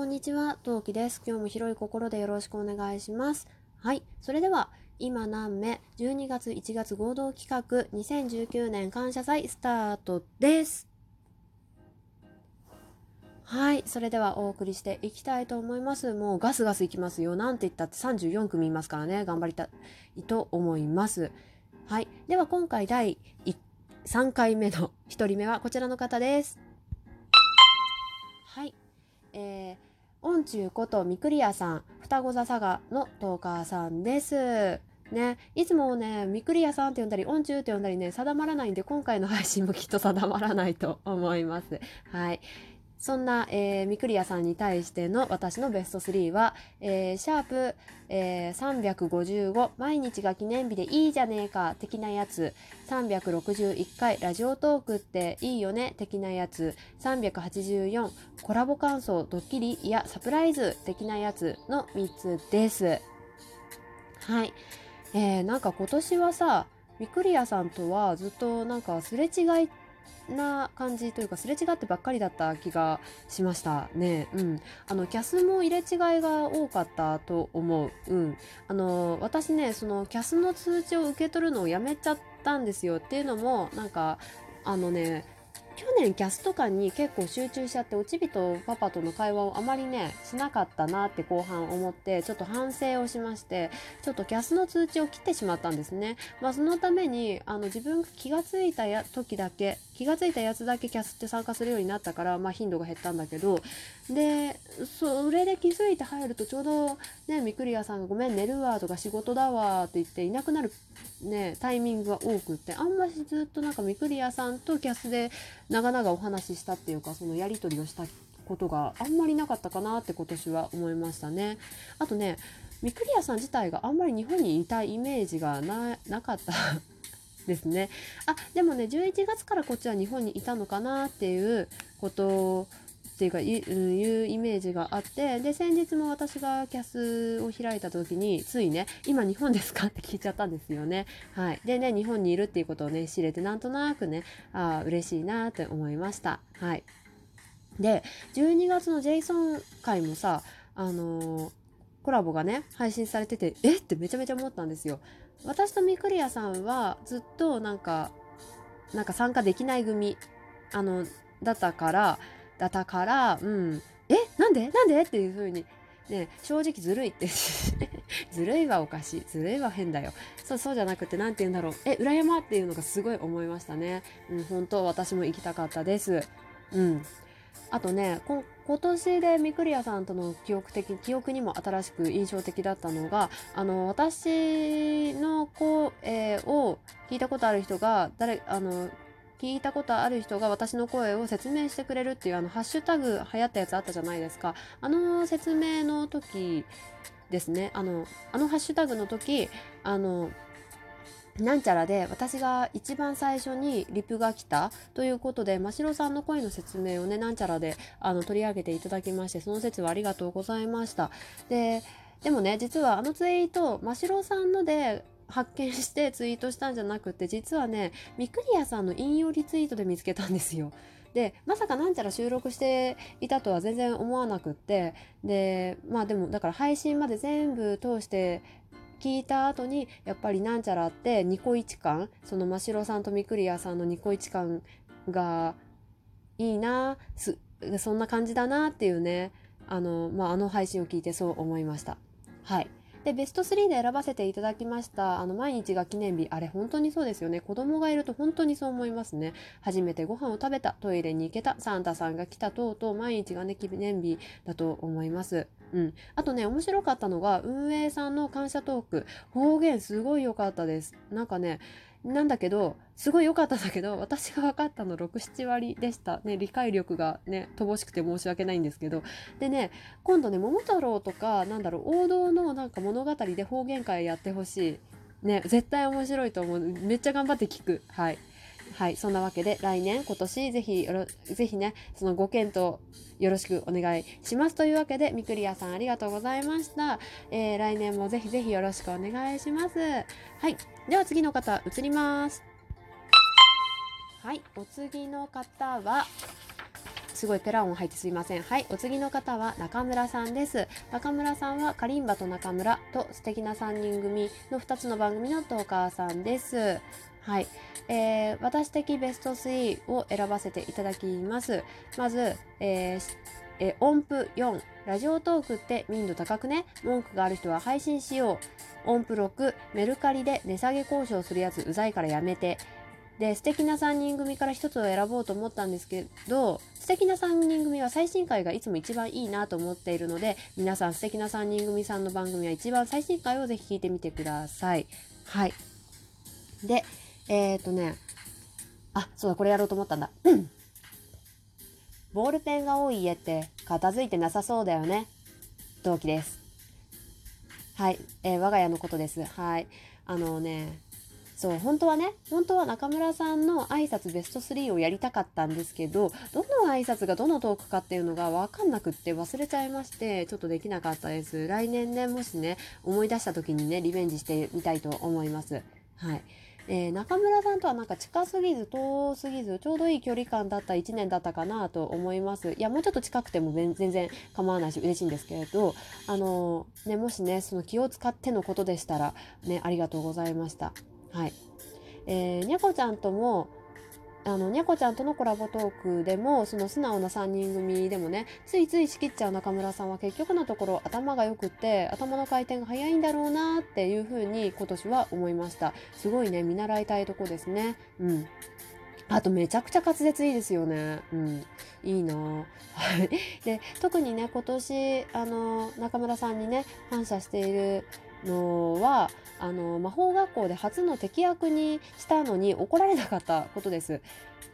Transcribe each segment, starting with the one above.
こんにちは、トウキです。今日も広い心でよろしくお願いします。はい、それでは、今何目12月1月合同企画2019年感謝祭スタートです。はい、それではお送りしていきたいと思います。もうガスガスいきますよ。なんて言ったって34組いますからね、頑張りたいと思います。はい、では今回第3回目の1人目はこちらの方です。はい、えー、音中ことみくりやさん、双子座佐賀のトーカーさんです。ね、いつもね、みくりやさんって呼んだり、音中って呼んだりね、定まらないんで、今回の配信もきっと定まらないと思います。はい。そんな、えー、みくりやさんに対しての私のベスト3は、えー、シャープ、えー、355毎日が記念日でいいじゃねえか的なやつ。361回ラジオトークっていいよね的なやつ。384コラボ感想ドッキリいやサプライズ的なやつの3つです。はい、えー、なんか今年はさみくりやさんとはずっとなんかすれ違いな感じというかすれ違ってばっかりだった気がしましたね。うん。あのキャスも入れ違いが多かったと思う。うん。あの私ねそのキャスの通知を受け取るのをやめちゃったんですよっていうのもなんかあのね去年キャスとかに結構集中しちゃっておちびとパパとの会話をあまりねしなかったなって後半思ってちょっと反省をしましてちょっとキャスの通知を切ってしまったんですね。まあ、そのためにあの自分が気がついたや時だけ気がついたやつだけキャスって参加するようになったから、まあ、頻度が減ったんだけどでそれで気づいて入るとちょうどねみくりやさんが「ごめん寝るわ」とか「仕事だわ」って言っていなくなる、ね、タイミングが多くってあんまりずっとなんかみくりやさんとキャスで長々お話ししたっていうかそのやり取りをしたことがあんまりなかったかなって今年は思いましたね。あとねみくりやさん自体があんまり日本にいたイメージがななかった ですね。あでもね11月からこっちは日本にいたのかなっていうことっていうかいういうイメージがあってで先日も私がキャスを開いた時についね「今日本ですか?」って聞いちゃったんですよね。はい、でね日本にいるっていうことをね知れてなんとなくねあ嬉しいなって思いました。はい、で12月のジェイソン会もさあのーコラボがね配信されててえってめちゃめちゃ思ったんですよ。私とミクリアさんはずっとなんかなんか参加できない組あのだったからだったからうん。えなんで？なんで？っていう風にね正直ずるいって。ずるいはおかしい。ずるいは変だよ。そうそうじゃなくて何て言うんだろう。え裏山っていうのがすごい思いましたね。うん本当私も行きたかったです。うん。あとね今年でミクリアさんとの記憶的記憶にも新しく印象的だったのがあの私の声を聞いたことある人が誰あの聞いたことある人が私の声を説明してくれるっていうあのハッシュタグ流行ったやつあったじゃないですか。あの説明の時ですね。あのあのハッシュタグの時あのなんちゃらで私が一番最初にリプが来たということで真城さんの声の説明をねなんちゃらであの取り上げていただきましてその説はありがとうございました。ででもね実はあのツイート真城さんので発見してツイートしたんじゃなくて実はねミクリアさんの引用リツイートで見つけたんですよでまさかなんちゃら収録していたとは全然思わなくってでまあでもだから配信まで全部通して聞いた後にやっぱりなんちゃらってニコイチ感その真城さんとミクリアさんのニコイチ感がいいなそんな感じだなっていうねあの,、まあ、あの配信を聞いてそう思いました。はいでベスト3で選ばせていただきましたあの毎日が記念日。あれ本当にそうですよね。子供がいると本当にそう思いますね。初めてご飯を食べた。トイレに行けた。サンタさんが来た等々毎日がね記念日だと思います。うん、あとね面白かったのが運営さんの感謝トーク。方言すごい良かったです。なんかねなんだけどすごい良かったんだけど私が分かったの67割でした。ね理解力がね乏しくて申し訳ないんですけど。でね今度ね桃太郎とかなんだろう王道のなんか物語で方言会やってほしい。ね絶対面白いと思う。めっちゃ頑張って聞く。はい。はい、そんなわけで来年今年ぜひよろぜひねそのご検討よろしくお願いしますというわけでみくりやさんありがとうございました、えー、来年もぜひぜひよろしくお願いします。はいでは次の方移ります。はいお次の方はすごいペラ音入ってすいません。はいお次の方は中村さんです。中村さんはカリンバと中村と素敵な3人組の2つの番組のトーカーさんです。はい、えー、私的ベスト3を選ばせていただきます。まず、えーえ音符4ラジオトークって民度高くね？文句がある人は配信しよう。音符6メルカリで値下げ交渉するやつうざいからやめて。で素敵な3人組から1つを選ぼうと思ったんですけど素敵な3人組は最新回がいつも一番いいなと思っているので皆さん素敵な3人組さんの番組は一番最新回をぜひ聞いてみてください。はい。でえっ、ー、とねあそうだこれやろうと思ったんだボールペンが多い家って片付いてなさそうだよね。同期です。はい、えー、我が家のことです。はい。あのね、そう、本当はね、本当は中村さんの挨拶ベスト3をやりたかったんですけど、どの挨拶がどのトークかっていうのがわかんなくって忘れちゃいまして、ちょっとできなかったです。来年ね、もしね、思い出した時にね、リベンジしてみたいと思います。はい。えー、中村さんとはなんか近すぎず遠すぎずちょうどいい距離感だった1年だったかなと思います。いやもうちょっと近くても全然構わないし嬉しいんですけれどあのー、ねもしねその気を使ってのことでしたらねありがとうございました。はい。えー、にゃこちゃんともあのにゃこちゃんとのコラボトークでもその素直な3人組でもねついつい仕切っちゃう中村さんは結局のところ頭が良くて頭の回転が早いんだろうなっていうふうに今年は思いましたすごいね見習いたいとこですねうんあとめちゃくちゃ滑舌いいですよね。うん。いいなはい。で、特にね、今年、あの、中村さんにね、感謝しているのはあの魔法学校で初の敵役にしたのに怒られなかったことです。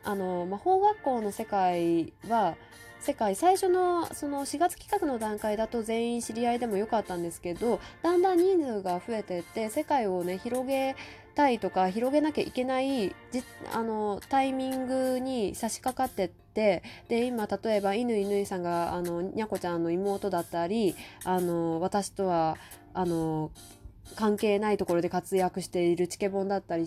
あの魔法学校の世界は世界最初のその4月企画の段階だと全員知り合いでもよかったんですけどだんだん人数が増えてって世界をね広げたいとか広げなきゃいけないじあのタイミングに差し掛かってってで今例えば乾乾さんがあのにゃこちゃんの妹だったりあの私とはあの関係ないところで活躍しているチケボンだったり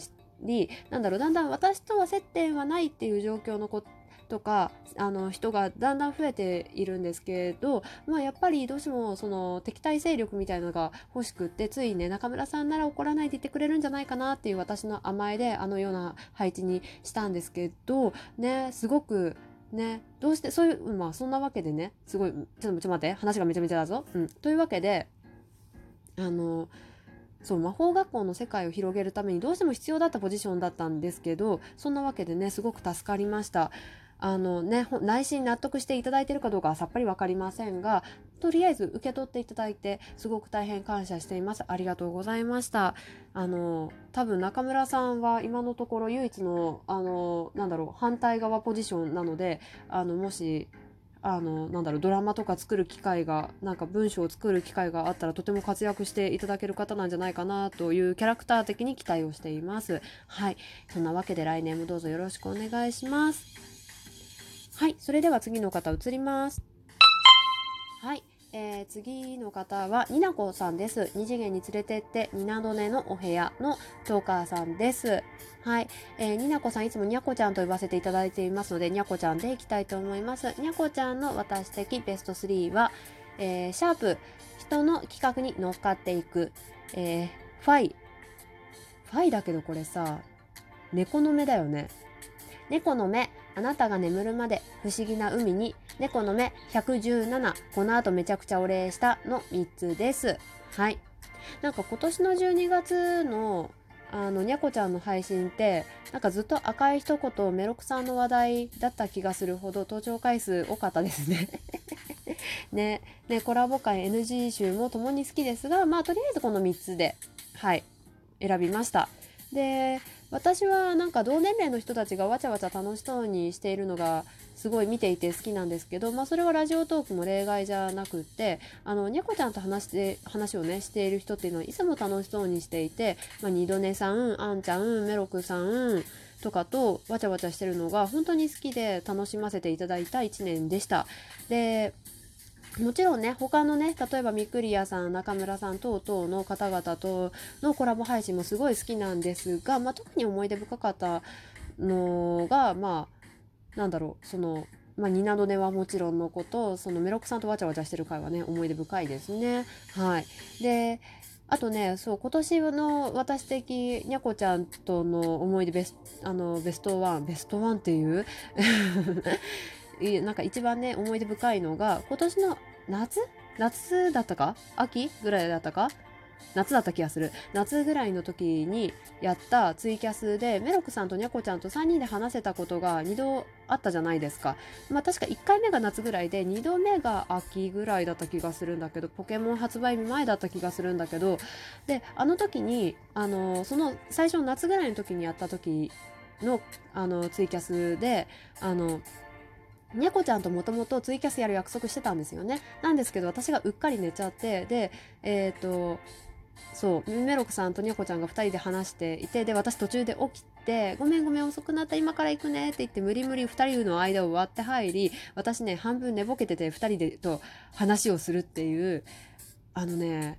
なんだろうだんだん私とは接点はないっていう状況のことかあの人がだんだん増えているんですけど、まあ、やっぱりどうしてもその敵対勢力みたいなのが欲しくってついね中村さんなら怒らないで言ってくれるんじゃないかなっていう私の甘えであのような配置にしたんですけどねすごくね。どうしてそういうまあそんなわけでね。すごいちょっと待って。話がめちゃめちゃだぞ。うん、というわけであのそう魔法学校の世界を広げるためにどうしても必要だったポジションだったんですけどそんなわけでねすごく助かりました。あのね内心納得していただいているかどうかはさっぱり分かりませんがとりあえず受け取っていただいてすごく大変感謝しています。ありがとうございました。あの多分中村さんは今のところ唯一のあのなんだろう反対側ポジションなのであのもしあのなんだろうドラマとか作る機会がなんか文章を作る機会があったらとても活躍していただける方なんじゃないかなというキャラクター的に期待をしています。はい。そんなわけで来年もどうぞよろしくお願いします。はいそれでは次の方移りますはいえー、次の方はになこさんです。二次元に連れてってニナドネのお部屋のトーカーさんです。はい、えー、になこさんいつもにゃこちゃんと呼ばせていただいていますのでにゃこちゃんでいきたいと思います。にゃこちゃんの私的ベスト3は、えー、シャープ人の企画に乗っかっていく、えー、ファイファイだけどこれさ猫の目だよね。猫の目あなたが眠るまで不思議な海に猫の目117この後めちゃくちゃお礼したの3つです。はい。なんか今年の12月のあのにゃこちゃんの配信ってなんかずっと赤い一言メロクさんの話題だった気がするほど登場回数多かったですね。ね。ねコラボ会 NG 集も共に好きですがまあとりあえずこの3つではい選びました。で私はなんか同年齢の人たちがわちゃわちゃ楽しそうにしているのがすごい見ていて好きなんですけど、まあ、それはラジオトークも例外じゃなくってあのにゃこちゃんと話して話をねしている人っていうのはいつも楽しそうにしていて、まあ、二度寝さんあんちゃんメロクさんとかとわちゃわちゃしてるのが本当に好きで楽しませていただいた1年でした。でもちろんね他のね例えばみくりやさん中村さん等々の方々とのコラボ配信もすごい好きなんですが、まあ、特に思い出深かったのがまあなんだろうそのまあ、ニナドネはもちろんのことそのメロクさんとわちゃわちゃしてる回はね思い出深いですね。はい、であとねそう今年の私的にゃこちゃんとの思い出ベスあのベストワンベストワンっていうなんか一番ね思い出深いのが今年の夏？夏だったか？秋ぐらいだったか？夏だった気がする。夏ぐらいの時にやったツイキャスでメロクさんとニャコちゃんと3人で話せたことが2度あったじゃないですか。まあ確か1回目が夏ぐらいで2度目が秋ぐらいだった気がするんだけどポケモン発売日前だった気がするんだけどであの時にあのその最初の夏ぐらいの時にやった時のあのツイキャスであのにゃこちゃんともともとツイキャスやる約束してたんですよね。なんですけど私がうっかり寝ちゃってでえっ、ー、とそうメロクさんとにゃこちゃんが2人で話していてで私途中で起きて「ごめんごめん遅くなった今から行くね」って言って無理無理2人の間を割って入り私ね半分寝ぼけてて2人でと話をするっていうあのね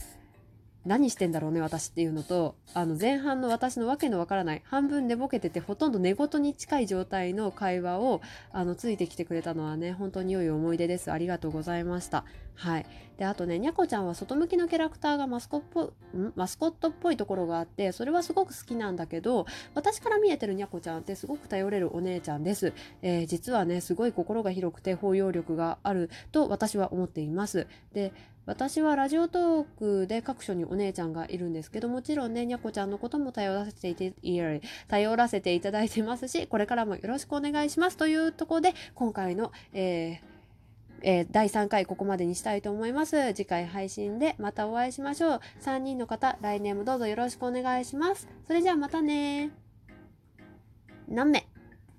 何してんだろうね私っていうのとあの前半の私のわけのわからない半分寝ぼけててほとんど寝言に近い状態の会話をあのついてきてくれたのはね本当に良い思い出です。ありがとうございました。はい。であとねにゃこちゃんは外向きのキャラクターがマスコットマスコットっぽいところがあってそれはすごく好きなんだけど私から見えてるにゃこちゃんってすごく頼れるお姉ちゃんです、えー、実はねすごい心が広くて包容力があると私は思っています。で私はラジオトークで各所にお姉ちゃんがいるんですけどもちろんねにゃこちゃんのことも頼らせていて頼らせていただいてますしこれからもよろしくお願いしますというところで今回の、えーえー、第3回ここまでにしたいと思います。次回配信でまたお会いしましょう。3人の方、来年もどうぞよろしくお願いします。それじゃあまたね何名？